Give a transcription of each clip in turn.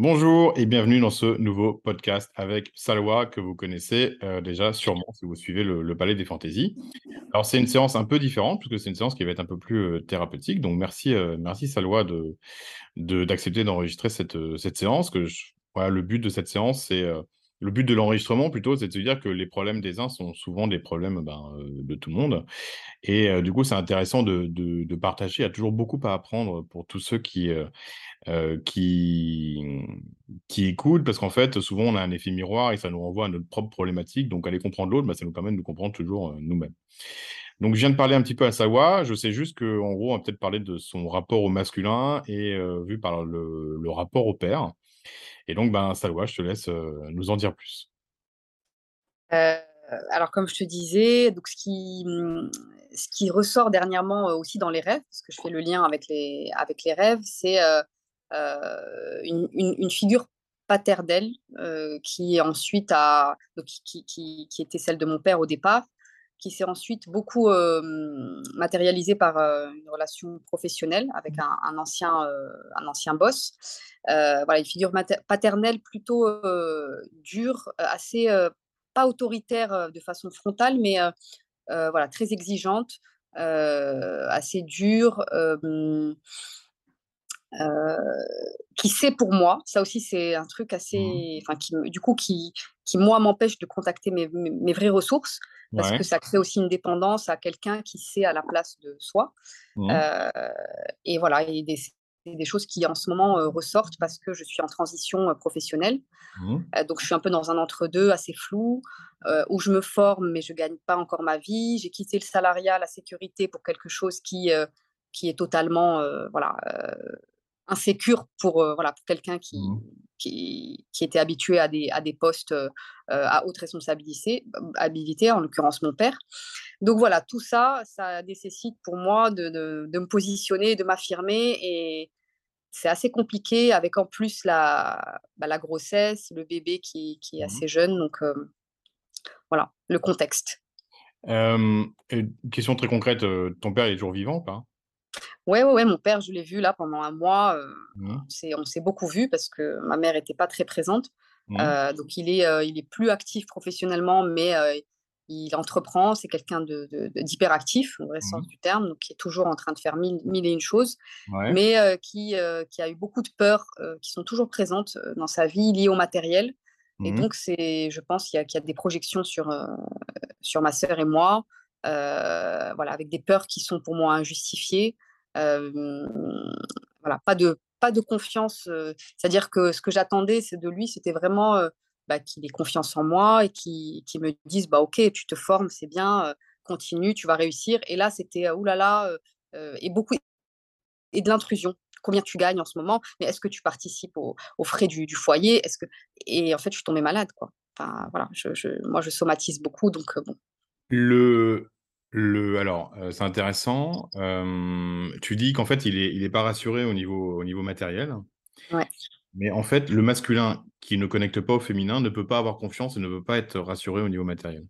Bonjour et bienvenue dans ce nouveau podcast avec Salwa que vous connaissez euh, déjà sûrement si vous suivez le, Palais des Fantaisies. Alors c'est une séance un peu différente puisque c'est une séance qui va être un peu plus euh, thérapeutique. Donc merci, euh, merci Salwa d'accepter d'enregistrer cette, cette séance. Que le but de cette séance, c'est le but de l'enregistrement plutôt, c'est de se dire que les problèmes des uns sont souvent des problèmes ben, de tout le monde. Et du coup, c'est intéressant de, partager. Il y a toujours beaucoup à apprendre pour tous ceux qui euh, qui, qui écoutent, parce qu'en fait, souvent, on a un effet miroir et ça nous renvoie à notre propre problématique. Donc, aller comprendre l'autre, bah, ça nous permet de nous comprendre toujours euh, nous-mêmes. Donc, je viens de parler un petit peu à Sawa. Je sais juste qu'en gros, on va peut-être parler de son rapport au masculin et euh, vu par le, rapport au père. Et donc, ben, Sawa, je te laisse nous en dire plus. alors, comme je te disais, donc ce qui, ressort dernièrement aussi dans les rêves, parce que je fais le lien avec les, avec les rêves, c'est euh, une, une, figure paternelle euh, qui ensuite a, qui, qui, qui, était celle de mon père au départ, qui s'est ensuite beaucoup matérialisée par une relation professionnelle avec un, ancien, un ancien boss. voilà, une figure paternelle plutôt dure, assez pas autoritaire de façon frontale, mais voilà, très exigeante, assez dure. Qui sait pour moi, ça aussi c'est un truc assez, mmh. enfin qui du coup qui, qui moi m'empêche de contacter mes, mes, vraies ressources parce que ça crée aussi une dépendance à quelqu'un qui sait à la place de soi. Mmh. Euh, et voilà, et des, des choses qui en ce moment euh, ressortent parce que je suis en transition professionnelle. Mmh. donc je suis un peu dans un entre-deux assez flou où je me forme mais je gagne pas encore ma vie. J'ai quitté le salariat, la sécurité pour quelque chose qui qui est totalement voilà insécure pour, euh, voilà, pour quelqu'un qui, mmh. qui, qui, était habitué à des, à des postes euh, à haute responsabilité, habilité, en l'occurrence mon père. Donc voilà, tout ça, ça nécessite pour moi de, de, me positionner, de m'affirmer et c'est assez compliqué avec en plus la, bah, la grossesse, le bébé qui, qui est mmh assez jeune. Donc voilà, le contexte. question très concrète, ton père est toujours vivant ou pas? Ouais, ouais, mon père, je l'ai vu là pendant un mois. Mmh. on s'est beaucoup vu parce que ma mère n'était pas très présente. Mmh. donc il est, il est plus actif professionnellement, mais il entreprend. C'est quelqu'un de, d'hyperactif, au vrai sens mmh. du terme, donc qui est toujours en train de faire mille, et une choses, mais qui, qui a eu beaucoup de peurs qui sont toujours présentes dans sa vie liées au matériel. Et donc, c'est, je pense qu'il y, y, a des projections sur, sur ma sœur et moi, voilà, avec des peurs qui sont pour moi injustifiées voilà, pas de, pas de confiance. C'est-à-dire que ce que j'attendais de lui, c'était vraiment bah, qu'il ait confiance en moi et qu'il me dise bah, Ok, tu te formes, c'est bien, continue, tu vas réussir. Et là, c'était oulala, et beaucoup et de l'intrusion. Combien tu gagnes en ce moment? Mais est-ce que tu participes aux, frais du, du foyer? Est-ce que et en fait, je suis tombée malade, quoi. Enfin, voilà, je, moi, je somatise beaucoup, donc bon. Le, le alors, c'est intéressant. tu dis qu'en fait, il est il est pas rassuré au niveau au niveau matériel. Ouais. Mais en fait, le masculin qui ne connecte pas au féminin ne peut pas avoir confiance et ne peut pas être rassuré au niveau matériel.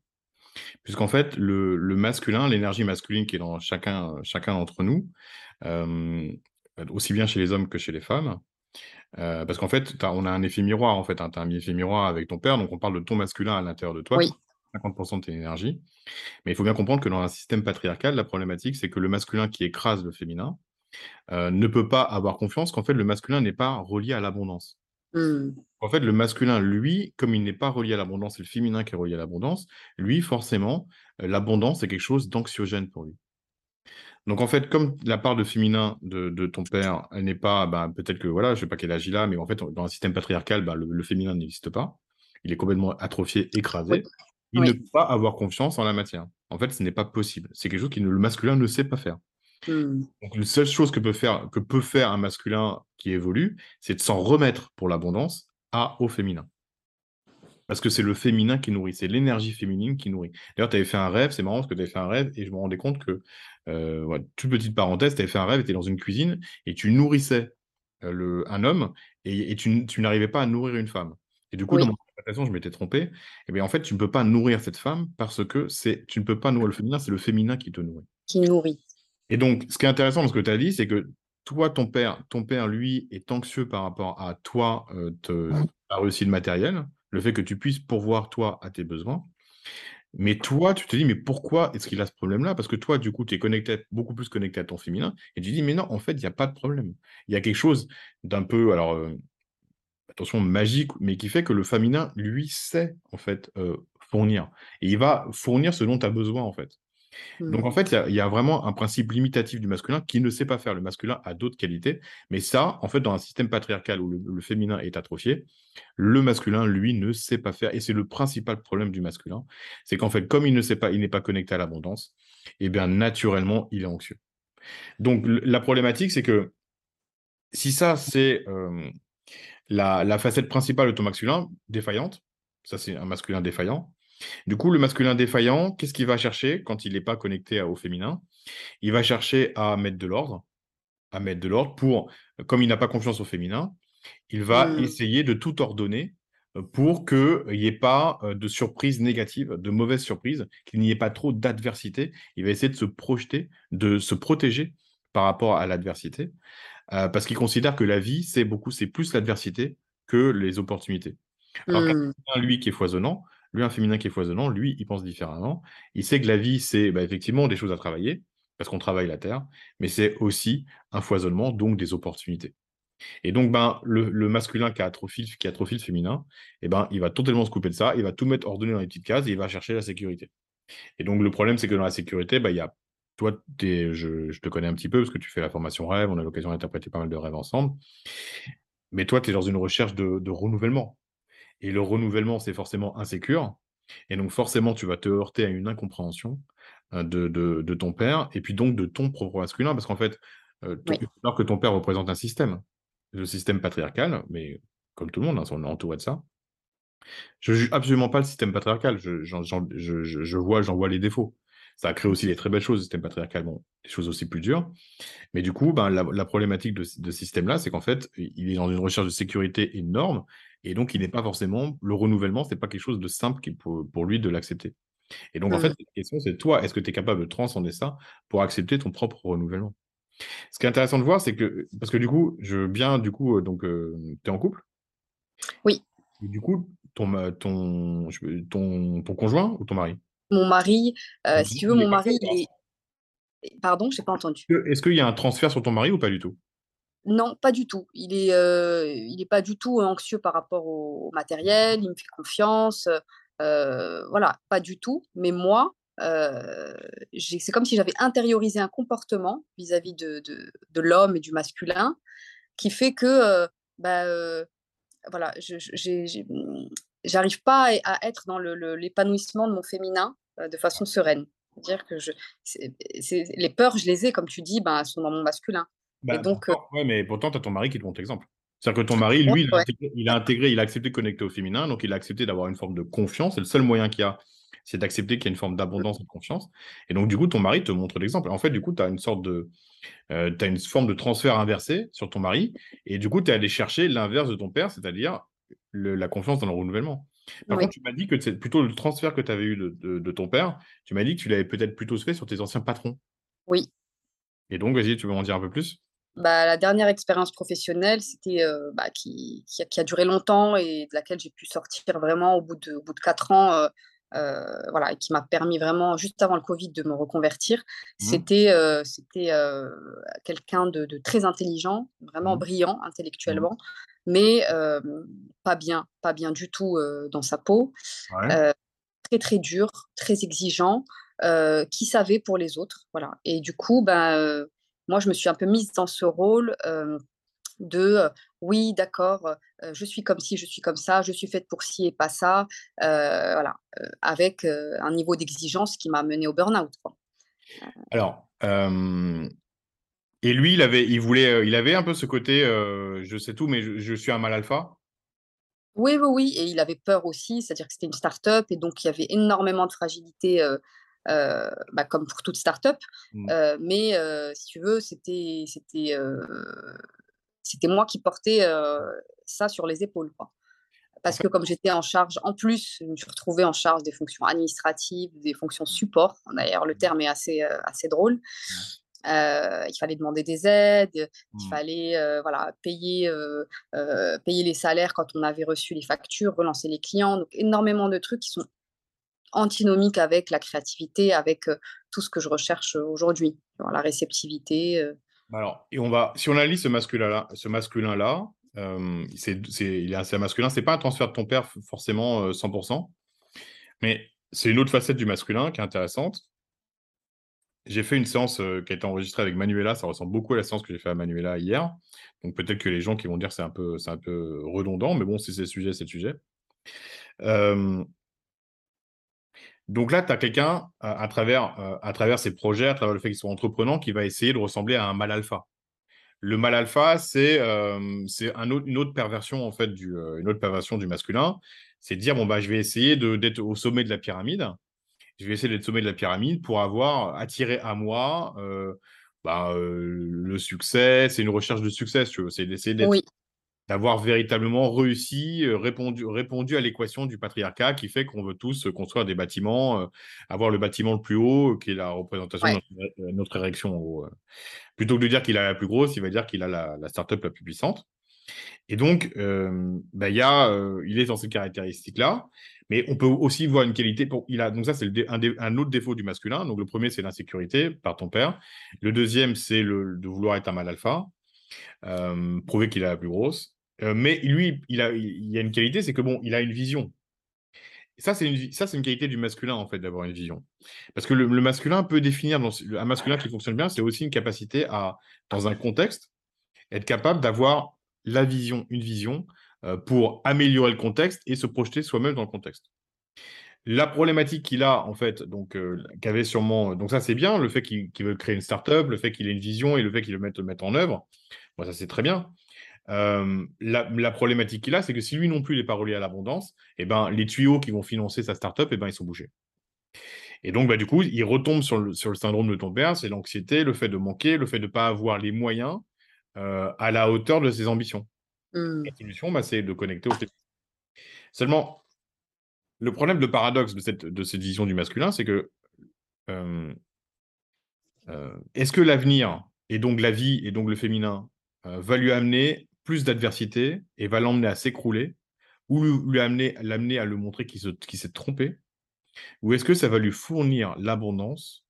Puisqu'en fait, le le masculin, l'énergie masculine qui est dans chacun, chacun d'entre nous, aussi bien chez les hommes que chez les femmes, parce qu'en fait, on a un effet miroir, en fait, hein. Tu as un effet miroir avec ton père, donc on parle de ton masculin à l'intérieur de toi. Oui. 50% de tes énergies. Mais il faut bien comprendre que dans un système patriarcal, la problématique, c'est que le masculin qui écrase le féminin euh, ne peut pas avoir confiance qu'en fait, le masculin n'est pas relié à l'abondance. Mmh. En fait, le masculin, lui, comme il n'est pas relié à l'abondance, et le féminin qui est relié à l'abondance, lui, forcément, euh, l'abondance est quelque chose d'anxiogène pour lui. Donc en fait, comme la part de féminin de, ton père, elle n'est pas, bah, peut-être que voilà, je ne sais pas quel âge il a, mais en fait, dans un système patriarcal, bah, le, féminin n'existe pas. Il est complètement atrophié, écrasé il ne peut pas avoir confiance en la matière. En fait, ce n'est pas possible. C'est quelque chose que le masculin ne sait pas faire. Mmh. Donc, la seule chose que peut, faire, que peut faire un masculin qui évolue, c'est de s'en remettre pour l'abondance à au féminin. Parce que c'est le féminin qui nourrit, c'est l'énergie féminine qui nourrit. D'ailleurs, tu avais fait un rêve, c'est marrant parce que tu avais fait un rêve et je me rendais compte que, euh, toute petite parenthèse, tu avais fait un rêve, tu étais dans une cuisine et tu nourrissais euh, le, un homme et, tu, n'arrivais pas à nourrir une femme. Et du coup, dans mon interprétation, je m'étais trompé. Eh bien, en fait, tu ne peux pas nourrir cette femme parce que c'est, tu ne peux pas nourrir le féminin, c'est le féminin qui te nourrit. Qui nourrit. Et donc, ce qui est intéressant dans ce que tu as dit, c'est que toi, ton père, ton père, lui, est anxieux par rapport à toi, te, ta réussite matérielle, le fait que tu puisses pourvoir, toi, à tes besoins. Mais toi, tu te dis, mais pourquoi est-ce qu'il a ce problème-là? Parce que toi, du coup, tu es connecté, beaucoup plus connecté à ton féminin, et tu dis, mais non, en fait, il n'y a pas de problème. Il y a quelque chose d'un peu, alors, attention, magique, mais qui fait que le féminin, lui, sait, en fait, fournir. Et il va fournir ce dont tu as besoin, en fait. Donc, en mmh. fait, il y, a vraiment un principe limitatif du masculin qui ne sait pas faire. Le masculin a d'autres qualités, mais ça, en fait, dans un système patriarcal où le, féminin est atrophié, le masculin, lui, ne sait pas faire. Et c'est le principal problème du masculin. C'est qu'en fait, comme il ne sait pas, il n'est pas connecté à l'abondance, et eh bien, naturellement, il est anxieux. Donc, la problématique, c'est que si ça, c'est euh, la, la facette principale de ton masculin, défaillante, ça, c'est un masculin défaillant, du coup, le masculin défaillant, qu'est-ce qu'il va chercher quand il n'est pas connecté au féminin? Il va chercher à mettre de l'ordre, à mettre de l'ordre pour, comme il n'a pas confiance au féminin, il va mmh. essayer de tout ordonner euh, pour qu'il n'y ait pas euh, de surprises négatives, de mauvaises surprises, qu'il n'y ait pas trop d'adversité. Il va essayer de se projeter, de se protéger par rapport à l'adversité, euh, parce qu'il considère que la vie, c'est beaucoup, c'est plus l'adversité que les opportunités. Alors mmh. lui qui est foisonnant, lui, un féminin qui est foisonnant, lui, il pense différemment. Il sait que la vie, c'est bah, effectivement des choses à travailler, parce qu'on travaille la terre, mais c'est aussi un foisonnement, donc des opportunités. Et donc, ben, le, masculin qui a trop qui a le féminin, eh ben, il va totalement se couper de ça, il va tout mettre ordonné dans les petites cases et il va chercher la sécurité. Et donc, le problème, c'est que dans la sécurité, ben, il y a, toi, je, je, te connais un petit peu parce que tu fais la formation rêve, on a l'occasion d'interpréter pas mal de rêves ensemble. Mais toi, tu es dans une recherche de renouvellement. Et le renouvellement, c'est forcément insécure. Et donc, forcément, tu vas te heurter à une incompréhension euh, de, ton père et puis donc de ton propre masculin. Parce qu'en fait, euh, alors que ton père représente un système, le système patriarcal, mais comme tout le monde, hein, on est entouré de ça. Je ne juge absolument pas le système patriarcal. Je, je vois, j'en vois les défauts. Ça a créé aussi des très belles choses, le système patriarcal, bon, des choses aussi plus dures. Mais du coup, ben, la, problématique de, ce système-là, c'est qu'en fait, il est dans une recherche de sécurité énorme, et donc il n'est pas forcément, le renouvellement, ce n'est pas quelque chose de simple pour, pour lui de l'accepter. Et donc, en fait, mmh. la question, c'est toi, est-ce que tu es capable de transcender ça pour accepter ton propre renouvellement? Ce qui est intéressant de voir, c'est que, parce que du coup, je veux bien, du coup, euh, donc, euh, tu es en couple? Oui. du coup, ton, ton, ton, ton conjoint ou ton mari? Mon mari, euh, si tu veux, mon mari, il est... Pardon, je n'ai pas entendu. Est-ce qu'il y a un transfert sur ton mari ou pas du tout? Non, pas du tout. Il n'est euh, il est pas du tout anxieux par rapport au, matériel, il me fait confiance. Euh, voilà, pas du tout. Mais moi, c'est comme si j'avais intériorisé un comportement vis-à-vis de, de, l'homme et du masculin qui fait que bah, voilà, j'ai j'arrive pas à, être dans l'épanouissement de mon féminin euh, de façon sereine. C'est-à-dire que je, les peurs, je les ai, comme tu dis, ben, sont dans mon masculin. Bah, donc, euh ouais, mais pourtant, tu as ton mari qui te montre l'exemple. C'est-à-dire que ton mari, lui, il, a intégré, il, a intégré, il a accepté de connecter au féminin, donc il a accepté d'avoir une forme de confiance. C'est le seul moyen qu'il y a, c'est d'accepter qu'il y a une forme d'abondance et de confiance. Et donc, du coup, ton mari te montre l'exemple. En fait, du coup, tu as une sorte de. Euh, tu as une forme de transfert inversé sur ton mari. Et du coup, tu es allé chercher l'inverse de ton père, c'est-à-dire la confiance dans le renouvellement. Par contre, tu m'as dit que c'est plutôt le transfert que tu avais eu de, ton père. Tu m'as dit que tu l'avais peut-être plutôt fait sur tes anciens patrons. Oui. Et donc, vas-y, tu veux m'en dire un peu plus? Bah, La dernière expérience professionnelle, c'était euh, bah, qui, qui, a, duré longtemps et de laquelle j'ai pu sortir vraiment au bout de, au bout de quatre ans. Euh, euh, voilà, qui m'a permis vraiment, juste avant le Covid, de me reconvertir. Mmh. C'était c'était quelqu'un de, très intelligent, vraiment mmh. brillant intellectuellement, mmh mais pas bien, pas bien du tout dans sa peau. très très dur, très exigeant, qui savait pour les autres, voilà. Et du coup, ben, moi, je me suis un peu mise dans ce rôle de oui, d'accord, je suis comme ci, je suis comme ça, je suis faite pour ci et pas ça, voilà, avec un niveau d'exigence qui m'a menée au burn-out. Alors, et lui, il avait, il voulait, il avait un peu ce côté, je sais tout, mais je, suis un mal alpha? Oui, oui, oui, et il avait peur aussi, c'est-à-dire que c'était une start-up et donc il y avait énormément de fragilité, euh, bah, comme pour toute start-up. Mmh. mais si tu veux, c'était, c'était, c'était moi qui portais ça sur les épaules, Parce que comme j'étais en charge, en plus, je me suis retrouvée en charge des fonctions administratives, des fonctions support. D'ailleurs, le terme est assez, assez drôle. il fallait demander des aides, il mmh. fallait voilà, payer, payer les salaires quand on avait reçu les factures, relancer les clients. Donc, énormément de trucs qui sont antinomiques avec la créativité, avec tout ce que je recherche aujourd'hui, la réceptivité. Alors, et on va, si on analyse ce masculin-là, ce masculin-là, c'est, il est assez masculin. C'est pas un transfert de ton père forcément 100%, mais c'est une autre facette du masculin qui est intéressante. J'ai fait une séance qui a été enregistrée avec Manuela. Ça ressemble beaucoup à la séance que j'ai fait à Manuela hier. Donc peut-être que les gens qui vont dire c'est un c'est un peu redondant, mais bon, si c'est le sujet, c'est le sujet. Donc là, tu as quelqu'un à, travers, à travers ses projets, à travers le fait qu'il soit entreprenant, qui va essayer de ressembler à un mal alpha. Le mal alpha, c'est un une autre perversion en fait du, une autre perversion du masculin. C'est dire bon bah je vais essayer d'être au sommet de la pyramide. Je vais essayer d'être au sommet de la pyramide pour avoir attiré à moi bah, le succès. C'est une recherche de succès. C'est d'essayer d'avoir véritablement réussi, répondu, répondu à l'équation du patriarcat qui fait qu'on veut tous construire des bâtiments, avoir le bâtiment le plus haut, qui est la représentation de notre, érection. Plutôt que de dire qu'il a la plus grosse, il va dire qu'il a la, la startup la plus puissante. Et donc, bah, y a, il est dans ces caractéristiques-là, mais on peut aussi voir une qualité. Pour, il a, donc ça, c'est un, un, autre défaut du masculin. Donc le premier, c'est l'insécurité par ton père. Le deuxième, c'est le, de vouloir être un mal alpha, prouver qu'il a la plus grosse. Mais lui, il, a, y a une qualité, c'est que bon, il a une vision. ça, c'est une, ça, c'est une qualité du masculin, en fait, d'avoir une vision. Parce que le, masculin peut définir, un masculin qui fonctionne bien, c'est aussi une capacité à, dans un contexte, être capable d'avoir la vision, une vision, euh, pour améliorer le contexte et se projeter soi-même dans le contexte. La problématique qu'il a, en fait, donc, euh, qu'avait sûrement. Donc, ça, c'est bien, le fait qu'il veut créer une startup, le fait qu'il ait une vision et le fait qu'il le mette, le en œuvre. Bon, ça, c'est très bien. Euh, la, problématique qu'il a, c'est que si lui non plus n'est pas relié à l'abondance, eh ben, les tuyaux qui vont financer sa startup, eh ben, ils sont bouchés. Et donc, bah, du coup, il retombe sur le, sur le syndrome de ton père, c'est l'anxiété, le fait de manquer, le fait de ne pas avoir les moyens à la hauteur de ses ambitions. Mmh. La solution, bah, c'est de connecter au Seulement, le problème, le paradoxe de cette, de cette vision du masculin, c'est que est-ce que l'avenir, et donc la vie, et donc le féminin, va lui amener plus d'adversité et va l'emmener à s'écrouler, ou lui, amener, l'amener à le montrer qu'il, s'est trompé, ou est-ce que ça va lui fournir l'abondance,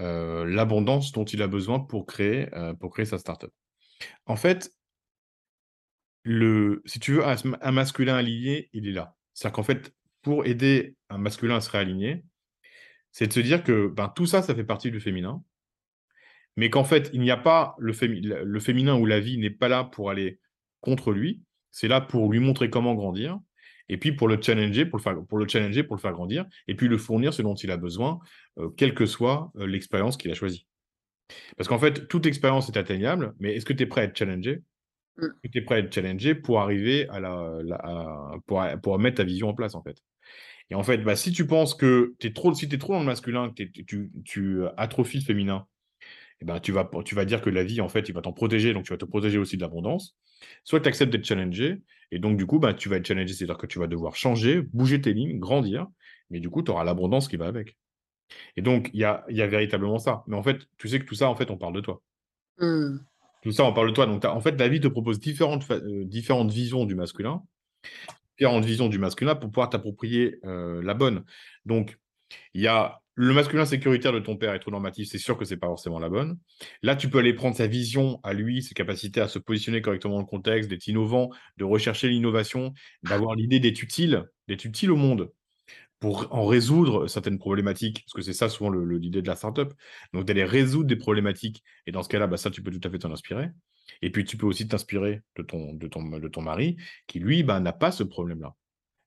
l'abondance dont il a besoin pour créer, pour créer sa startup? En fait, le, si tu veux, un, masculin aligné, il est là. C'est-à-dire qu'en fait, pour aider un masculin à se réaligner, c'est de se dire que ben, tout ça, ça fait partie du féminin, mais qu'en fait, il n'y a pas le, le féminin ou la vie n'est pas là pour aller contre lui, c'est là pour lui montrer comment grandir, et puis pour le challenger, pour le faire, pour le challenger, pour le faire grandir, et puis le fournir ce dont il a besoin, euh, quelle que soit euh, l'expérience qu'il a choisie. Parce qu'en fait, toute expérience est atteignable, mais est-ce que tu es prêt à être challengé? Mmh. Tu es prêt à être challengé pour arriver à la, pour, pour, mettre ta vision en place, en fait? Et en fait, bah, si tu penses que es trop, si tu es trop dans le masculin, que tu, tu atrophies le féminin, eh ben, tu, vas, tu vas dire que la vie, en fait, il va t'en protéger, donc tu vas te protéger aussi de l'abondance. Soit tu acceptes d'être challengé, et donc du coup, bah, tu vas être challengé, c'est-à-dire que tu vas devoir changer, bouger tes lignes, grandir, mais du coup, tu auras l'abondance qui va avec. Et donc, il y a, y a, véritablement ça. Mais en fait, tu sais que tout ça, en fait, on parle de toi. Mmh. Tout ça, on parle de toi. Donc, en fait, la vie te propose différentes, euh, différentes visions du masculin, différentes visions du masculin pour pouvoir t'approprier euh, la bonne. Donc, il y a le masculin sécuritaire de ton père est trop normatif, c'est sûr que c'est pas forcément la bonne. Là, tu peux aller prendre sa vision à lui, ses capacités à se positionner correctement dans le contexte, d'être innovant, de rechercher l'innovation, d'avoir l'idée d'être utile, d'être utile au monde pour en résoudre certaines problématiques, parce que c'est ça souvent l'idée de la startup, donc d'aller résoudre des problématiques, et dans ce cas-là, bah, ça, tu peux tout à fait t'en inspirer. Et puis, tu peux aussi t'inspirer de ton, mari, qui, lui, bah, n'a pas ce problème-là.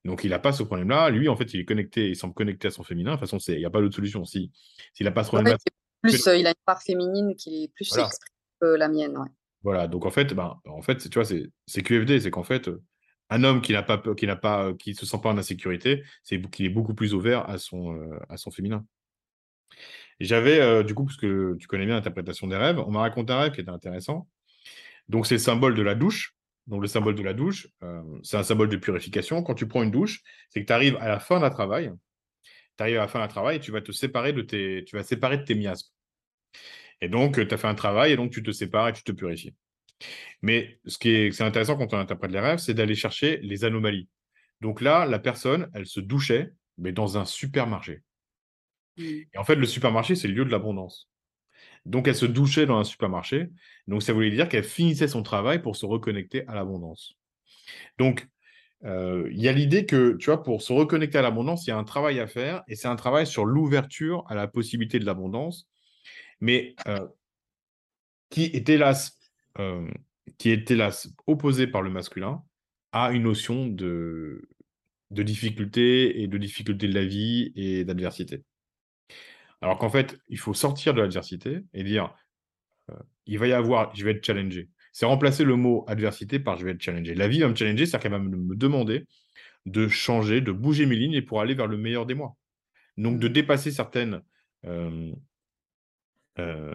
Donc, il n'a pas ce problème-là. Lui, en fait, il est connecté, il semble connecté à son féminin. De toute façon, il n'y a pas d'autre solution. S'il si, n'a pas ce problème-là... plus, euh, il a une part féminine qui est plus voilà. que la mienne. Voilà, donc en fait, ben, en fait tu vois, c'est QFD, c'est qu'en fait, un homme qui n'a pas qui n'a pas qui se sent pas en insécurité, c'est qu'il est beaucoup plus ouvert à son euh, à son féminin. J'avais euh, du coup parce que tu connais bien l'interprétation des rêves, on m'a raconté un rêve qui était intéressant. Donc c'est le symbole de la douche. Donc le symbole de la douche, euh, c'est un symbole de purification. Quand tu prends une douche, c'est que tu arrives à la fin d'un travail. Tu arrives à la fin d'un travail et tu vas te séparer de tes tu vas séparer de tes miasmes. Et donc, tu as fait un travail et donc tu te sépares et tu te purifies. Mais ce qui est, intéressant quand on interprète les rêves, c'est d'aller chercher les anomalies. Donc là, la personne, elle se douchait, mais dans un supermarché. Et en fait, le supermarché, c'est le lieu de l'abondance. Donc, elle se douchait dans un supermarché. Donc, ça voulait dire qu'elle finissait son travail pour se reconnecter à l'abondance. Donc, euh, il y a l'idée que, tu vois, pour se reconnecter à l'abondance, il y a un travail à faire, et c'est un travail sur l'ouverture à la possibilité de l'abondance, mais euh, qui était là, euh, qui opposé par le masculin à une notion de, de difficulté et de difficulté de la vie et d'adversité. Alors qu'en fait, il faut sortir de l'adversité et dire, il va y avoir, je vais être challengé c'est remplacer le mot adversité par je vais être challengé. La vie va me challenger, c'est-à-dire qu'elle va me demander de changer, de bouger mes lignes pour aller vers le meilleur des mois. Donc de mmh. dépasser certaines, euh, euh,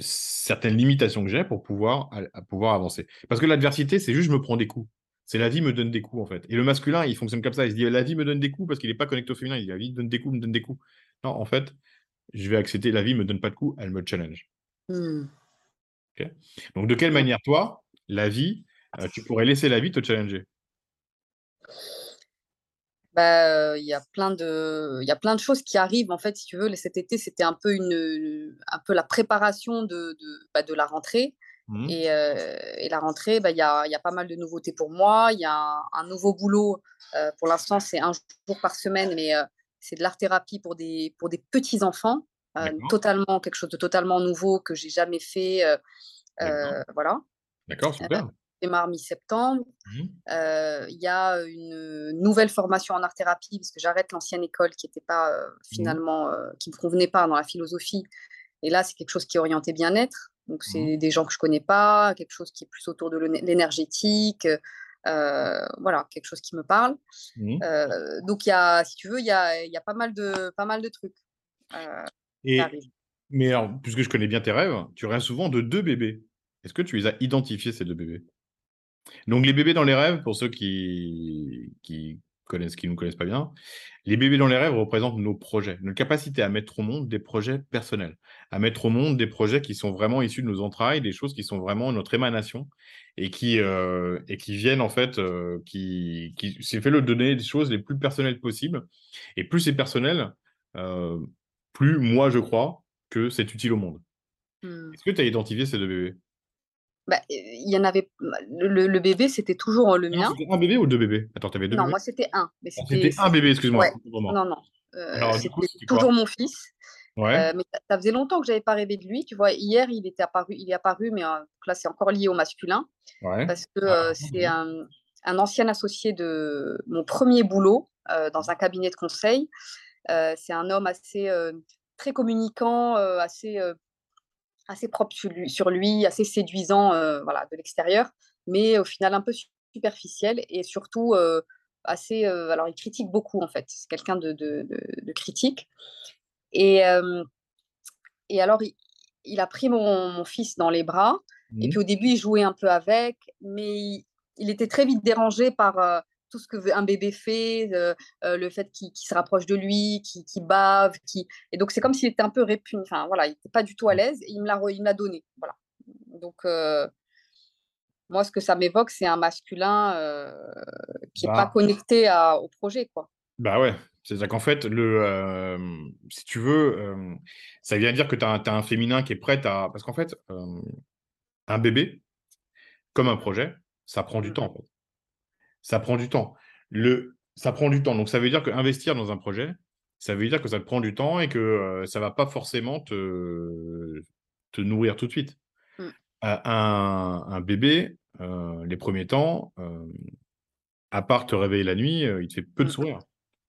certaines limitations que j'ai pour pouvoir, pouvoir avancer. Parce que l'adversité, c'est juste je me prends des coups. C'est la vie me donne des coups en fait. Et le masculin, il fonctionne comme ça. Il se dit la vie me donne des coups parce qu'il n'est pas connecté au féminin. Il dit la vie me donne des coups, me donne des coups. Non, en fait, je vais accepter la vie me donne pas de coups, elle me challenge. Mmh. Donc, de quelle manière, toi, la vie, euh, tu pourrais laisser la vie te challenger? Bah, il y a plein de il y a plein de choses qui arrivent en fait si tu veux. Cet été c'était un peu une un peu la préparation de de, bah, de la rentrée. Mmh. et, euh, et, la rentrée bah, il y, a, y, a, pas mal de nouveautés pour moi. Il y a un, nouveau boulot euh, pour l'instant c'est un jour par semaine mais c'est de l'art thérapie pour des pour des petits enfants totalement quelque chose de totalement nouveau que j'ai jamais fait. voilà. D'accord, super. démarre mi-septembre. Mmh. Il y a une nouvelle formation en art thérapie parce que j'arrête l'ancienne école qui n'était pas mmh. finalement, qui me convenait pas dans la philosophie. Et là, c'est quelque chose qui est orienté bien-être. Donc, c'est mmh. des gens que je connais pas, quelque chose qui est plus autour de l'énergétique. Voilà, quelque chose qui me parle. donc, il y a, si tu veux, il y a, y a, pas, mal de, pas mal de trucs. Et, mais alors, puisque je connais bien tes rêves, tu rêves souvent de deux bébés. Est-ce que tu les as identifiés, ces deux bébés? Donc, les bébés dans les rêves, pour ceux qui, qui connaissent, qui ne nous connaissent pas bien, les bébés dans les rêves représentent nos projets, notre capacité à mettre au monde des projets personnels, à mettre au monde des projets qui sont vraiment issus de nos entrailles, des choses qui sont vraiment notre émanation et qui, euh, et qui viennent en fait, euh, qui, qui c'est fait le donner des choses les plus personnelles possibles. Et plus c'est personnel, euh, plus moi je crois que c'est utile au monde. Mmh. Est-ce que tu as identifié ces deux bébés? Bah, il y en avait. Le, bébé, c'était toujours le mien. C'était un bébé ou deux bébés? Attends, tu avais deux Non, moi, c'était un. Ah, c'était un bébé, excuse-moi. Non, non. Euh, c'était toujours mon fils. Ouais. Euh, mais ça faisait longtemps que j'avais pas rêvé de lui. Tu vois, hier, il était apparu, il est apparu, mais euh, là, c'est encore lié au masculin. Ouais. Parce que ah, c'est un, un, ancien associé de mon premier boulot dans un cabinet de conseil. c'est un homme assez très communicant, assez assez propre sur lui, assez séduisant voilà, de l'extérieur, mais au final un peu superficiel et surtout assez. alors, il critique beaucoup en fait, c'est quelqu'un de, de, de, critique. Et, et alors, il, a pris mon, fils dans les bras, et puis au début, il jouait un peu avec, mais il, il était très vite dérangé par tout ce que un bébé fait, euh, euh, le fait qu'il se rapproche de lui, qu'il bave, qui et donc c'est comme s'il était un peu répugné, enfin voilà, il n'était pas du tout à mmh. l'aise et il me l'a il l'a donné, voilà. Donc euh, moi ce que ça m'évoque c'est un masculin qui n'est pas bah connecté à, au projet quoi. Bah ouais, c'est-à-dire qu'en fait, le, si tu veux, ça vient dire que tu as, as, un féminin qui est prêt à. Parce qu'en fait, un bébé, comme un projet, ça prend du mmh. temps. En fait ça prend du temps. Le, ça prend du temps. Donc, ça veut dire qu'investir dans un projet, ça veut dire que ça te prend du temps et que euh, ça ne va pas forcément te, te nourrir tout de suite. Mmh. un, bébé, euh, les premiers temps, euh, à part te réveiller la nuit, il te fait peu de mmh. sourires.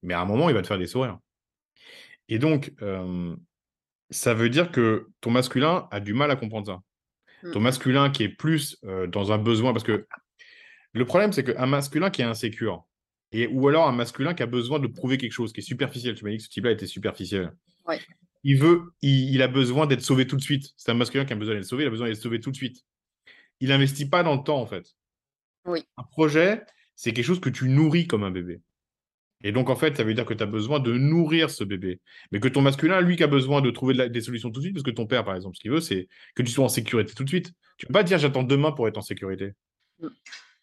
Mais à un moment, il va te faire des sourires. Et donc, ça veut dire que ton masculin a du mal à comprendre ça. Ton mmh. masculin qui est plus dans un besoin, parce que le problème, c'est qu'un masculin qui est insécure, et, ou alors un masculin qui a besoin de prouver quelque chose, qui est superficiel, tu m'as dit que ce type-là était superficiel. Il veut, il, a besoin d'être sauvé tout de suite. C'est un masculin qui a besoin d'être sauvé, il a besoin d'être sauvé tout de suite. Il n'investit pas dans le temps, en fait. Oui. Un projet, c'est quelque chose que tu nourris comme un bébé. Et donc, en fait, ça veut dire que tu as besoin de nourrir ce bébé. Mais que ton masculin, lui, qui a besoin de trouver des solutions tout de suite, parce que ton père, par exemple, ce qu'il veut, c'est que tu sois en sécurité tout de suite. Tu ne peux pas dire j'attends demain pour être en sécurité. Mm.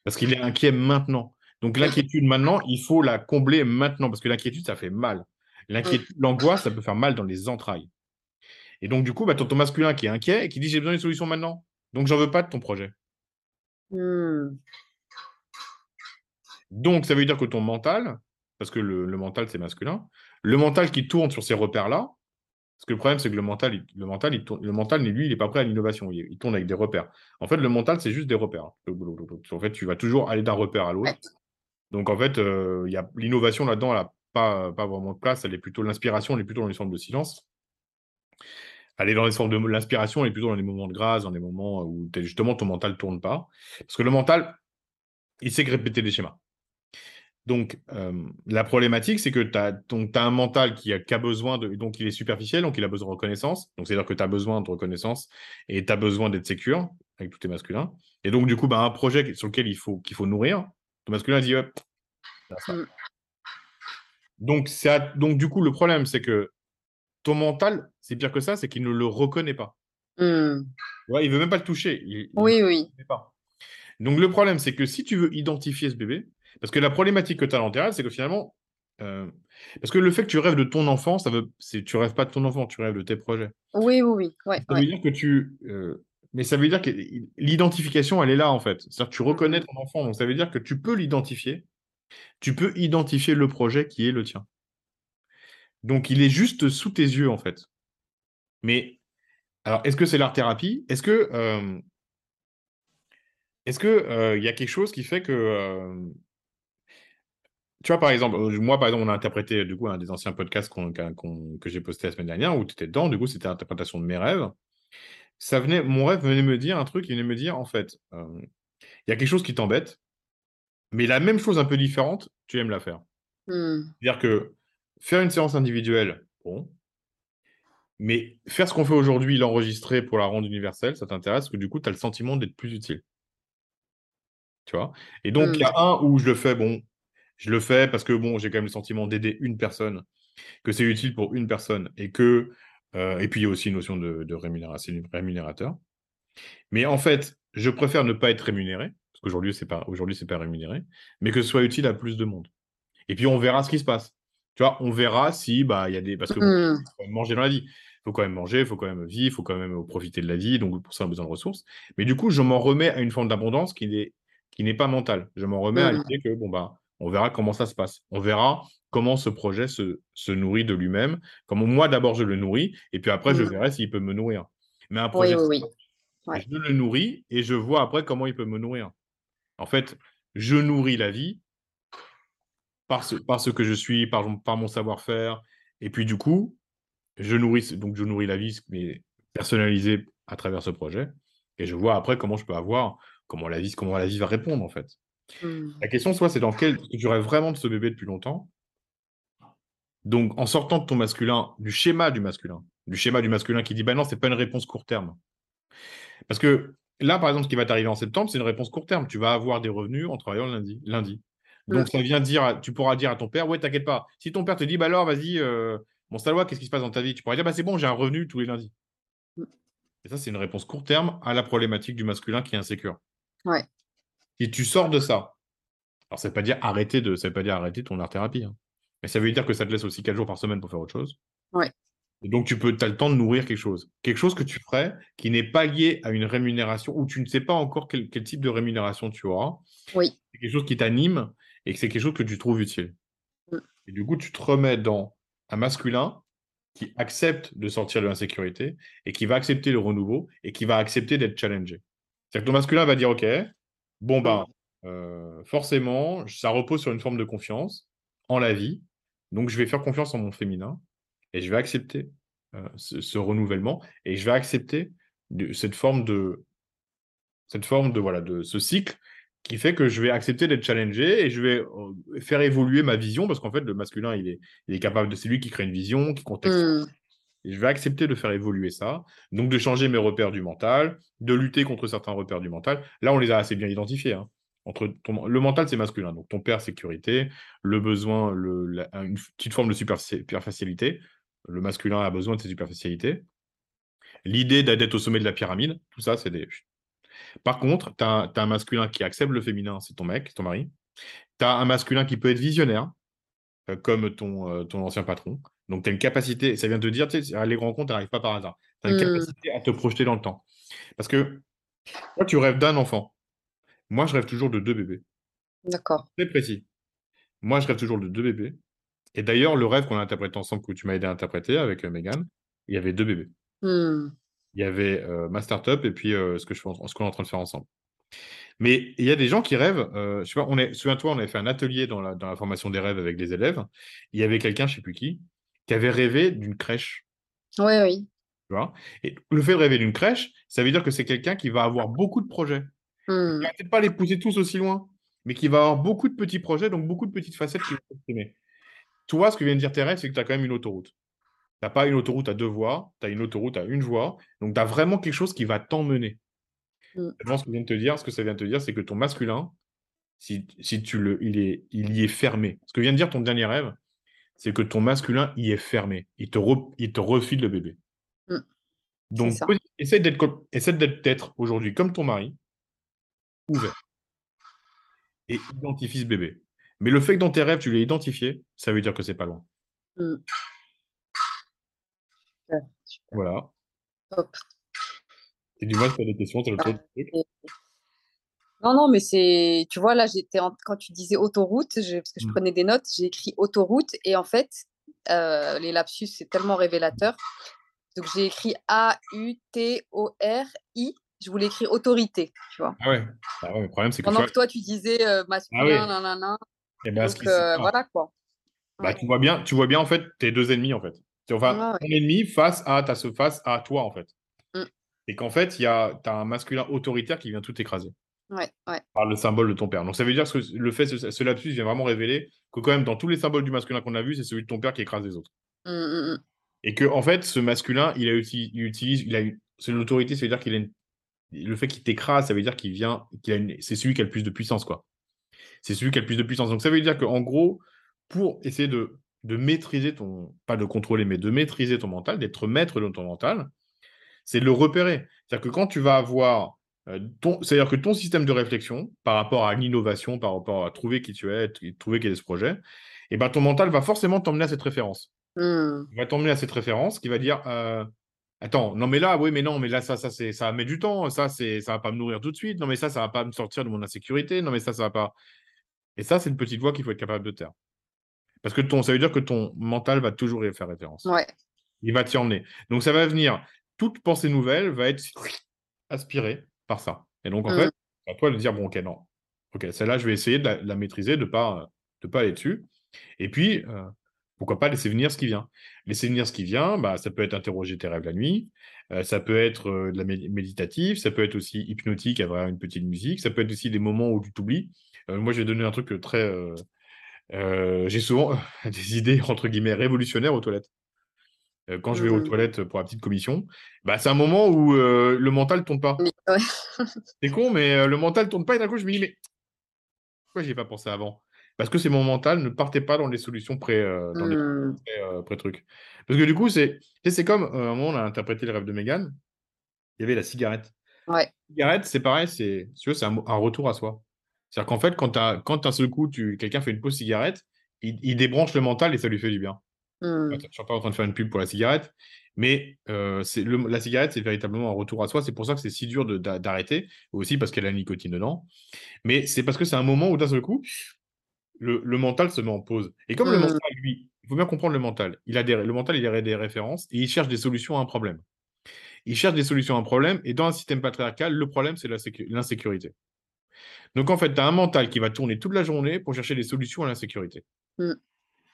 Parce qu'il est inquiet maintenant. Donc, l'inquiétude maintenant, il faut la combler maintenant, parce que l'inquiétude, ça fait mal. L'inquiétude, mm. l'angoisse, ça peut faire mal dans les entrailles. Et donc, du coup, bah, ton masculin qui est inquiet et qui dit j'ai besoin d'une solution maintenant. Donc, j'en veux pas de ton projet. Mm. Donc, ça veut dire que ton mental, parce que le, mental, c'est masculin. Le mental qui tourne sur ces repères-là, parce que le problème, c'est que le mental, le mental, le mental, lui, il n'est pas prêt à l'innovation. Il, tourne avec des repères. En fait, le mental, c'est juste des repères. En fait, tu vas toujours aller d'un repère à l'autre. Donc, en fait, euh, l'innovation là-dedans, elle n'a pas, pas vraiment de place. Elle est plutôt l'inspiration, elle est plutôt dans les formes de silence. Dans les formes de l'inspiration, elle est plutôt dans les moments de grâce, dans les moments où justement ton mental ne tourne pas. Parce que le mental, il sait que répéter des schémas. Donc, euh, la problématique, c'est que tu as, un mental qui a, besoin de. Donc, il est superficiel, donc il a besoin de reconnaissance. Donc, c'est-à-dire que tu as besoin de reconnaissance et tu as besoin d'être sécure avec tous tes masculins. Et donc, du coup, bah, un projet sur lequel il faut, qu'il faut nourrir, ton masculin dit hop. Mm. Donc, donc, du coup, le problème, c'est que ton mental, c'est pire que ça, c'est qu'il ne le reconnaît pas. Mm. Ouais, il veut même pas le toucher. oui, oui. Pas. Donc, le problème, c'est que si tu veux identifier ce bébé, parce que la problématique que tu as dans c'est que finalement, euh, parce que le fait que tu rêves de ton enfant, ça veut, c'est, tu rêves pas de ton enfant, tu rêves de tes projets. Oui, oui, oui. Ouais, ça veut dire que tu, euh, mais ça veut dire que l'identification, elle est là en fait. C'est-à-dire que tu reconnais ton enfant, donc ça veut dire que tu peux l'identifier. Tu peux identifier le projet qui est le tien. Donc il est juste sous tes yeux en fait. Mais alors, est-ce que c'est l'art thérapie Est-ce que euh, est-ce que il y a quelque chose qui fait que tu vois, par exemple, euh, moi, par exemple, on a interprété du coup un des anciens podcasts que j'ai posté la semaine dernière où tu étais dedans. Du coup, c'était l'interprétation de mes rêves. Ça venait, mon rêve venait me dire un truc. Il venait me dire, en fait, euh, il y a quelque chose qui t'embête, mais la même chose un peu différente, tu aimes la faire. Mmh. C'est-à-dire que faire une séance individuelle, bon, mais faire ce qu'on fait aujourd'hui, l'enregistrer pour la rendre universelle, ça t'intéresse, parce que du coup, tu as le sentiment d'être plus utile. Tu vois? Et donc, il y a mmh. un où je le fais, bon, je le fais parce que bon, j'ai quand même le sentiment d'aider une personne, que c'est utile pour une personne et que. Euh, et puis il y a aussi une notion de, rémunération, rémunérateur. Mais en fait, je préfère ne pas être rémunéré, parce qu'aujourd'hui, ce n'est pas, aujourd'hui, pas rémunéré, mais que ce soit utile à plus de monde. Et puis on verra ce qui se passe. Tu vois, on verra si bah il y a des. Parce que mmh. faut quand même manger dans la vie. Il faut quand même manger, il faut quand même vivre, il faut quand même profiter de la vie. Donc pour ça, on a besoin de ressources. Mais du coup, je m'en remets à une forme d'abondance qui n'est qui n'est pas mentale. Je m'en remets à mmh. l'idée que bon bah on verra comment ça se passe. On verra comment ce projet se, nourrit de lui-même, comment moi d'abord je le nourris, et puis après je mmh. verrai s'il peut me nourrir. Mais un projet, oui, je le nourris et je vois après comment il peut me nourrir. En fait, je nourris la vie par ce, ce que je suis, par, par mon savoir-faire, et puis du coup, je nourris, donc je nourris la vie, mais personnalisée à travers ce projet, et je vois après comment je peux avoir, comment la vie, comment la vie va répondre en fait. Mmh. La question, soit c'est dans quel. Tu rêves vraiment de ce bébé depuis longtemps. Donc, en sortant de ton masculin, du schéma du masculin, du schéma du masculin qui dit bah non, c'est pas une réponse court terme. Parce que là, par exemple, ce qui va t'arriver en septembre, c'est une réponse court terme. Tu vas avoir des revenus en travaillant lundi. lundi. Donc, mmh. ça vient dire, tu pourras dire à ton père, ouais, t'inquiète pas. Si ton père te dit, bah alors, vas-y, euh, mon salaud, qu'est-ce qui se passe dans ta vie? Tu pourras dire, bah c'est bon, j'ai un revenu tous les lundis. Mmh. Et ça, c'est une réponse court terme à la problématique du masculin qui est insécure. Ouais. Si tu sors de ça, alors ça ne veut pas dire arrêter de, ça veut pas dire arrêter ton art thérapie, hein. mais ça veut dire que ça te laisse aussi 4 jours par semaine pour faire autre chose. Ouais. Et donc tu peux, as le temps de nourrir quelque chose, quelque chose que tu ferais qui n'est pas lié à une rémunération ou tu ne sais pas encore quel, type de rémunération tu auras. Oui. C'est quelque chose qui t'anime et que c'est quelque chose que tu trouves utile. Mm. Et du coup, tu te remets dans un masculin qui accepte de sortir de l'insécurité et qui va accepter le renouveau et qui va accepter d'être challengé. C'est-à-dire que ton masculin va dire OK, bon ben, euh, forcément, ça repose sur une forme de confiance en la vie. Donc, je vais faire confiance en mon féminin et je vais accepter euh, ce, renouvellement et je vais accepter cette forme de cette forme de voilà de ce cycle qui fait que je vais accepter d'être challengé et je vais euh, faire évoluer ma vision parce qu'en fait le masculin il est, il est capable de c'est lui qui crée une vision qui contexte mmh. Je vais accepter de faire évoluer ça donc de changer mes repères du mental de lutter contre certains repères du mental là on les a assez bien identifiés hein. Entre le mental, c'est masculin. Donc, ton père, sécurité. Le besoin, une petite forme de superficialité. Le masculin a besoin de ses superficialités. L'idée d'être au sommet de la pyramide, tout ça, c'est des. Par contre, tu as, un masculin qui accepte le féminin, c'est ton mec, ton mari. Tu as un masculin qui peut être visionnaire, comme ton, euh, ton ancien patron. Donc, tu as une capacité, ça vient de te dire, tu sais, les rencontres n'arrivent pas par hasard. Tu as une mmh. capacité à te projeter dans le temps. Parce que toi, tu rêves d'un enfant. Moi, je rêve toujours de deux bébés. D'accord. C'est précis. Moi, je rêve toujours de deux bébés. Et d'ailleurs, le rêve qu'on a interprété ensemble, que tu m'as aidé à interpréter avec euh, Megan, il y avait deux bébés. Mmh. Il y avait euh, ma startup et puis euh, ce que je ce qu'on est en train de faire ensemble. Mais il y a des gens qui rêvent. je sais pas, on est, souviens-toi, on avait fait un atelier dans la, dans la formation des rêves avec des élèves. Il y avait quelqu'un, je ne sais plus qui, qui avait rêvé d'une crèche. Oui, oui. Tu vois? Et le fait de rêver d'une crèche, ça veut dire que c'est quelqu'un qui va avoir beaucoup de projets. Il ne va peut-être pas les pousser tous aussi loin, mais qui va avoir beaucoup de petits projets, donc beaucoup de petites facettes qui vont s'exprimer. Toi, ce que vient de dire Thérèse, c'est que tu as quand même une autoroute. Tu n'as pas une autoroute à deux voies, tu as une autoroute à une voie. Donc, tu as vraiment quelque chose qui va t'emmener. Mm. Ce que vient de te dire, ce que ça vient de te dire, c'est que ton masculin, si, tu le, il, est, il y est fermé. Ce que vient de dire ton dernier rêve, c'est que ton masculin y est fermé. Il te, il te refile le bébé. Mm. Donc, essaie d'être aujourd'hui comme ton mari, ouvert. Et identifie ce bébé. Mais le fait que dans tes rêves, tu l'aies identifié, ça veut dire que c'est pas loin. Mmh. Voilà. Hop. Et dis-moi si tu as des questions, tu as le truc. Non, non, mais c'est. Tu vois, là, j'étais quand tu disais autoroute, parce que je mmh. prenais des notes, j'ai écrit autoroute et en fait, euh, les lapsus, c'est tellement révélateur. Donc, j'ai écrit A-U-T-O-R-I je voulais écrire autorité, tu vois. Ah ouais. Ah ouais le problème, c'est que. Pendant que toi, tu disais euh, masculin, ah nanana. Et eh ben, Donc, euh, voilà quoi. Bah, tu, vois bien, tu vois bien, en fait, tes deux ennemis, en fait. Enfin, ton ennemi face à, ta, face à toi, en fait. Et qu'en fait, tu as un masculin autoritaire qui vient tout écraser. Ouais, ouais. Par le symbole de ton père. Donc, ça veut dire que le fait, ce, ce lapsus vient vraiment révéler que, quand même, dans tous les symboles du masculin qu'on a vu, c'est celui de ton père qui écrase les autres. Mm, mm, et que, en fait, ce masculin, il, a, il utilise, il a c'est l'autorité, ça veut dire qu'il a une le fait qu'il t'écrase, ça veut dire qu'il vient, qu'il c'est celui qui a le plus de puissance, quoi. C'est celui qui a le plus de puissance. Donc ça veut dire qu'en gros, pour essayer de, de maîtriser ton, pas de contrôler, mais de maîtriser ton mental, d'être maître de ton mental, c'est de le repérer. C'est-à-dire que quand tu vas avoir euh, ton, c'est-à-dire que ton système de réflexion par rapport à l'innovation, par rapport à trouver qui tu es, trouver quel est ce projet, et eh ben ton mental va forcément t'emmener à cette référence. Mmh. Il va t'emmener à cette référence qui va dire euh, Attends, non, mais là, oui, mais non, mais là, ça, ça, c'est, ça met du temps. Ça, c'est, ça va pas me nourrir tout de suite. Non, mais ça, ça va pas me sortir de mon insécurité. Non, mais ça, ça va pas. Et ça, c'est une petite voix qu'il faut être capable de taire. Parce que ton, ça veut dire que ton mental va toujours y faire référence. Ouais. Il va t'y emmener. Donc, ça va venir. Toute pensée nouvelle va être aspirée par ça. Et donc, en fait, mmh. à toi de dire, bon, ok, non. Ok, celle-là, je vais essayer de la, maîtriser, de ne pas, de pas aller dessus. Et puis, euh, pourquoi pas laisser venir ce qui vient Laisser venir ce qui vient, bah, ça peut être interroger tes rêves la nuit, euh, ça peut être euh, de la méditative, ça peut être aussi hypnotique, avoir une petite musique, ça peut être aussi des moments où tu t'oublies. Moi, je vais donner un truc très. J'ai souvent des idées, entre guillemets, révolutionnaires aux toilettes. Quand je vais aux mmh. toilettes pour la petite commission, bah, c'est un moment où le mental ne tourne pas. c'est con, mais le mental ne tourne pas et d'un coup, je me dis, mais pourquoi n'y ai pas pensé avant? Parce que c'est mon mental, ne partez pas dans les solutions pré, euh, dans mmh. euh, trucs. Parce que du coup, c'est c'est comme, euh, un moment, on a interprété le rêve de Megan, il y avait la cigarette. Ouais. La cigarette, c'est pareil, c'est c'est un, un, retour à soi. C'est-à-dire qu'en fait, quand, as, quand seul coup, quelqu'un fait une pause cigarette, il, débranche le mental et ça lui fait du bien. Mmh. Je ne suis pas en train de faire une pub pour la cigarette, mais c'est la cigarette, c'est véritablement un retour à soi. C'est pour ça que c'est si dur d'arrêter, aussi parce qu'elle a la nicotine dedans. Mais c'est parce que c'est un moment où d'un seul coup, le, mental se met en pause. Et comme le mmh. mental, lui, il faut bien comprendre le mental. Il a des, le mental, il a des références et il cherche des solutions à un problème. Il cherche des solutions à un problème et dans un système patriarcal, le problème, c'est l'insécurité. Donc en fait, tu as un mental qui va tourner toute la journée pour chercher des solutions à l'insécurité. Mmh.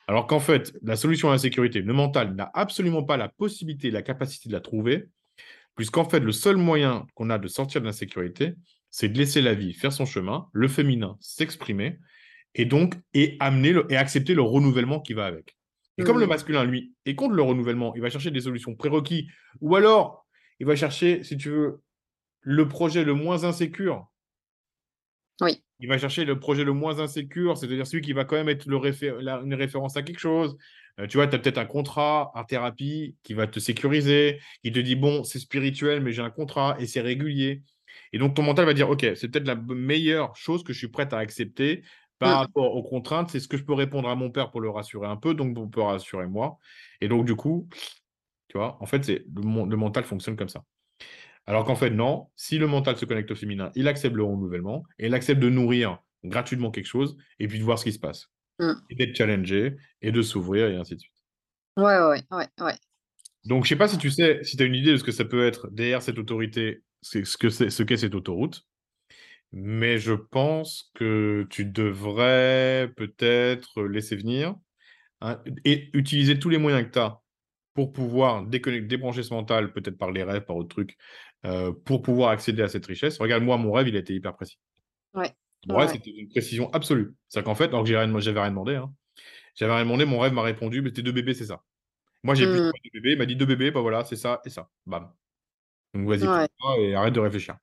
Alors qu'en fait, la solution à l'insécurité, le mental n'a absolument pas la possibilité, la capacité de la trouver, puisqu'en fait, le seul moyen qu'on a de sortir de l'insécurité, c'est de laisser la vie faire son chemin, le féminin s'exprimer, et donc et amener et accepter le renouvellement qui va avec. Et comme le mmh. masculin, lui, est contre le renouvellement, il va chercher des solutions prérequis, ou alors il va chercher, si tu veux, le projet le moins insécure Oui. Il va chercher le projet le moins insécure, c'est-à-dire celui qui va quand même être le une référence à quelque chose. Euh, tu vois, tu as peut-être un contrat en thérapie qui va te sécuriser, qui te dit, bon, c'est spirituel, mais j'ai un contrat et c'est régulier. Et donc, ton mental va dire, OK, c'est peut-être la meilleure chose que je suis prête à accepter par mmh. rapport aux contraintes. C'est ce que je peux répondre à mon père pour le rassurer un peu, donc on peut rassurer moi. Et donc, du coup, tu vois, en fait, le, le mental fonctionne comme ça. Alors qu'en fait, non, si le mental se connecte au féminin, il accepte le renouvellement et il accepte de nourrir gratuitement quelque chose et puis de voir ce qui se passe. Mmh. Et d'être challengé et de s'ouvrir et ainsi de suite. Ouais, ouais, ouais, ouais. Donc, je ne sais pas si tu sais, si tu as une idée de ce que ça peut être derrière cette autorité, ce qu'est ce qu'est cette autoroute, mais je pense que tu devrais peut-être laisser venir hein, et utiliser tous les moyens que tu as pour pouvoir débrancher ce mental, peut-être par les rêves, par autre truc, euh, pour pouvoir accéder à cette richesse. Regarde, moi, mon rêve, il a été hyper précis. Ouais. Mon c'était une précision absolue. C'est-à-dire qu'en fait, alors que j'avais rien demandé, hein, j'avais rien demandé, mon rêve m'a répondu, mais tes deux bébés, c'est ça. Moi, j'ai plus mmh. deux bébés, il m'a dit deux bébés, bah voilà, c'est ça et ça. Bam. Donc vas-y, et arrête de réfléchir.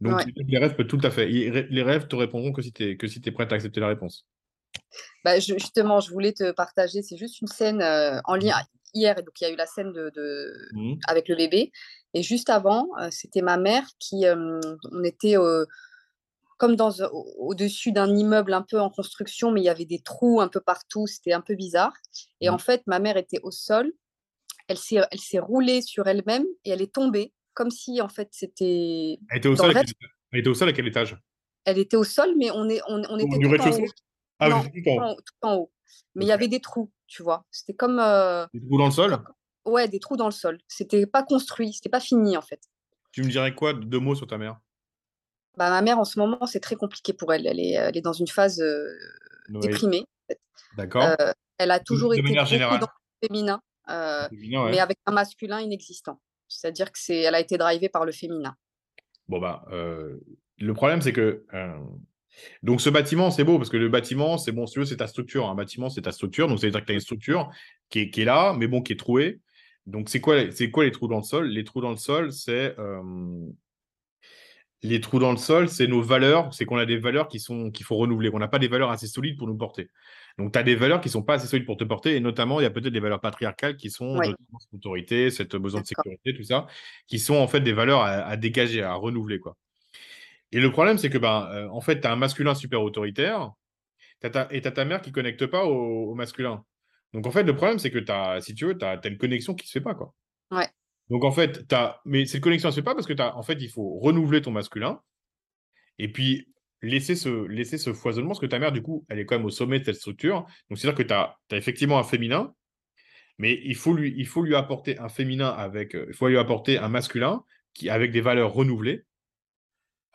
Donc les rêves peuvent tout à fait. Les rêves te répondront que si tu es, que si es prête à accepter la réponse. Bah, justement, je voulais te partager, c'est juste une scène euh, en lien hier, donc il y a eu la scène de, mmh. avec le bébé. Et juste avant, euh, c'était ma mère qui, on était comme dans au-dessus d'un immeuble un peu en construction, mais il y avait des trous un peu partout, c'était un peu bizarre. Et mmh. en fait, ma mère était au sol, elle s'est, elle s'est roulée sur elle-même et elle est tombée, comme si en fait c'était. Elle était au, sol, à quel... elle était au sol à quel étage? Elle était au sol, mais on, est, on, on était tout en, haut. Ah, non, tout, en haut. tout en haut. Mais il y avait des trous, tu vois. C'était comme. Euh, des trous dans le sol? Ouais, des trous dans le sol. C'était pas construit, c'était pas fini en fait. Tu me dirais quoi deux mots sur ta mère? Bah, ma mère en ce moment c'est très compliqué pour elle. Elle est, elle est dans une phase euh, déprimée. D'accord. Euh, elle a toujours été beaucoup dans le féminin, mais avec un masculin inexistant. C'est-à-dire que c'est, elle a été drivée par le féminin. Bon bah, le problème c'est que donc ce bâtiment, c'est beau parce que le bâtiment, c'est bon, c'est ta structure. Un bâtiment, c'est ta structure. Donc, ça veut dire que tu as une structure qui est, qui est, là, mais bon, qui est trouée. Donc, c'est quoi, c'est quoi les trous dans le sol? Les trous dans le sol, c'est les trous dans le sol, c'est nos valeurs. C'est qu'on a des valeurs qui sont qu'il faut renouveler. On n'a pas des valeurs assez solides pour nous porter. Donc, tu as des valeurs qui ne sont pas assez solides pour te porter. Et notamment, il y a peut-être des valeurs patriarcales qui sont ouais. cette autorité, cette besoin de sécurité, tout ça, qui sont en fait des valeurs à, à dégager, à renouveler. quoi. Et le problème, c'est que, ben, euh, en fait, tu as un masculin super autoritaire et tu as ta mère qui ne connecte pas au, masculin. Donc, en fait, le problème, c'est que, as, si tu veux, tu as, une connexion qui ne se fait pas. Quoi. Ouais. Donc, en fait, as... mais cette connexion ne se fait pas parce que, as... en fait, il faut renouveler ton masculin et puis laisser ce, laisser ce foisonnement parce que ta mère, du coup, elle est quand même au sommet de cette structure. Donc, c'est-à-dire que tu as, effectivement un féminin, mais il faut lui, il faut lui apporter un féminin avec, il faut lui apporter un masculin qui, avec des valeurs renouvelées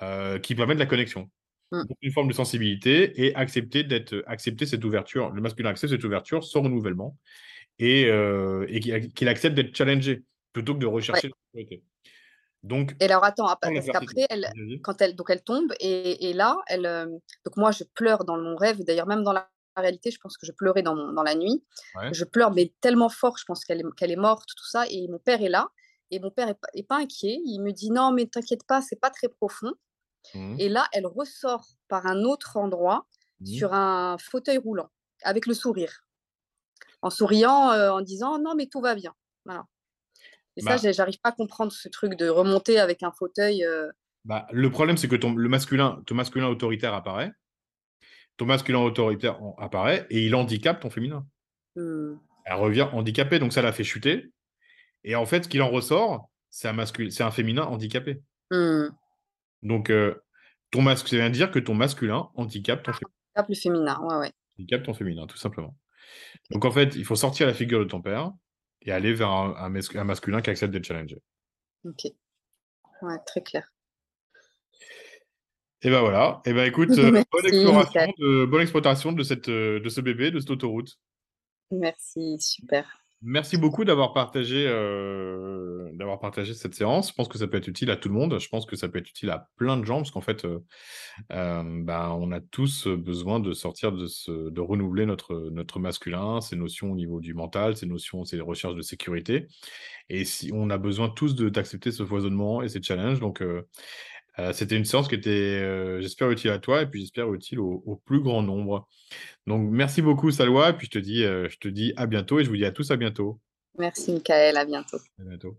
euh, qui permettent la connexion. Mmh. une forme de sensibilité et accepter d'être accepter cette ouverture. Le masculin accepte cette ouverture, son renouvellement et, euh, et qu'il accepte d'être challengé plutôt que de rechercher la sécurité. Donc, et alors attends, parce qu'après, elle, quand elle, donc elle tombe et, et là, elle, euh, donc moi je pleure dans mon rêve. D'ailleurs, même dans la réalité, je pense que je pleurais dans, dans la nuit. Je pleure, mais tellement fort, je pense qu'elle est, qu'elle est morte, tout ça. Et mon père est là. Et mon père est pas, inquiet. Il me dit non, mais t'inquiète pas, c'est pas très profond. Mmh. Et là, elle ressort par un autre endroit mmh. sur un fauteuil roulant avec le sourire, en souriant, euh, en disant non, mais tout va bien. Voilà. Et ça, bah j'arrive pas à comprendre ce truc de remonter avec un fauteuil. Euh. Bah, le problème, c'est que ton, le masculin, ton masculin autoritaire apparaît, ton masculin autoritaire apparaît et il handicape ton féminin. Mmh. Elle revient handicapée, donc ça la fait chuter. Et en fait, ce qu'il en ressort, c'est un, c'est un féminin handicapé. Mmh. Donc, euh, ton masque, ça veut dire que ton masculin handicape ton féminin. Handicape le féminin, ouais, ouais. Handicape ton féminin, tout simplement. Donc, en fait, il faut sortir la figure de ton père et aller vers un, masculin qui accepte d'être challengé. Ok. Ouais, très clair. Et ben voilà. Et ben écoute, euh, bonne, exploration de, bonne exploitation de, cette, euh, de ce bébé, de cette autoroute. Merci, super. Merci beaucoup d'avoir partagé, euh, partagé cette séance. Je pense que ça peut être utile à tout le monde. Je pense que ça peut être utile à plein de gens parce qu'en fait, euh, euh, ben, on a tous besoin de sortir de, ce, de renouveler notre, notre masculin, ces notions au niveau du mental, ces notions, ces recherches de sécurité. Et si on a besoin tous d'accepter ce foisonnement et ces challenges. Donc, Heu, c'était une séance qui était, heu, j'espère utile à toi et puis j'espère utile au au plus grand nombre. Donc merci beaucoup Salwa et puis je te dis, heu, je te dis à bientôt et je vous dis à tous à bientôt. Merci Mickaël, à bientôt. À bientôt.